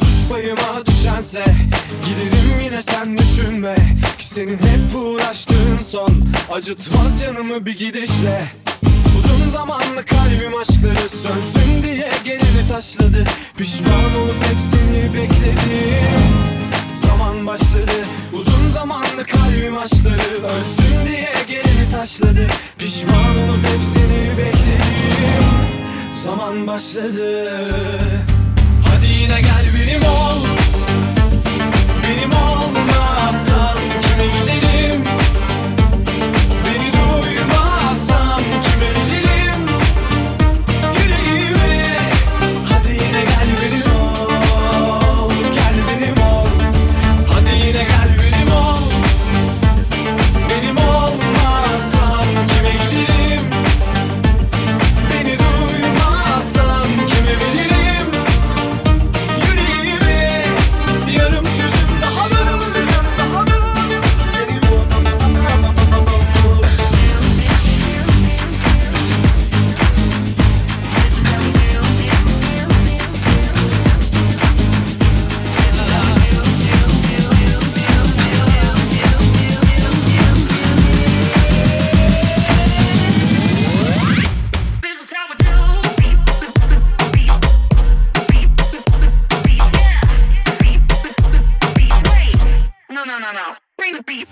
Suç payıma düşense Giderim yine sen düşünme. Ki senin hep uğraştığın son Acıtmaz canımı bir gidişle. Uzun zamanlı kalbim aşkları Zamanlı kalbim aşkları ölsün diye geleni taşladı. Pişman olup hep seni bekledim Zaman başladı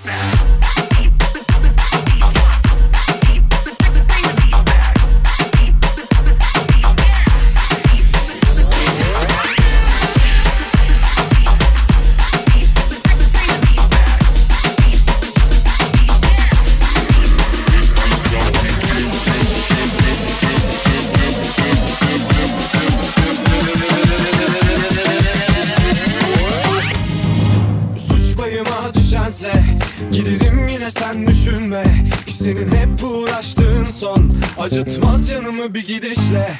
Now. Payıma düşense Giderim yine sen düşünme. Ki senin hep uğraştığın son Acıtmaz canımı bir gidişle.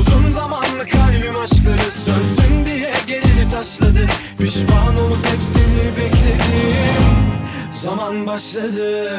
Uzun zamanlı kalbim aşkları sönsün diye geleni taşladı. Pişman olup hep seni bekledim. Zaman başladı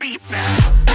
beat now.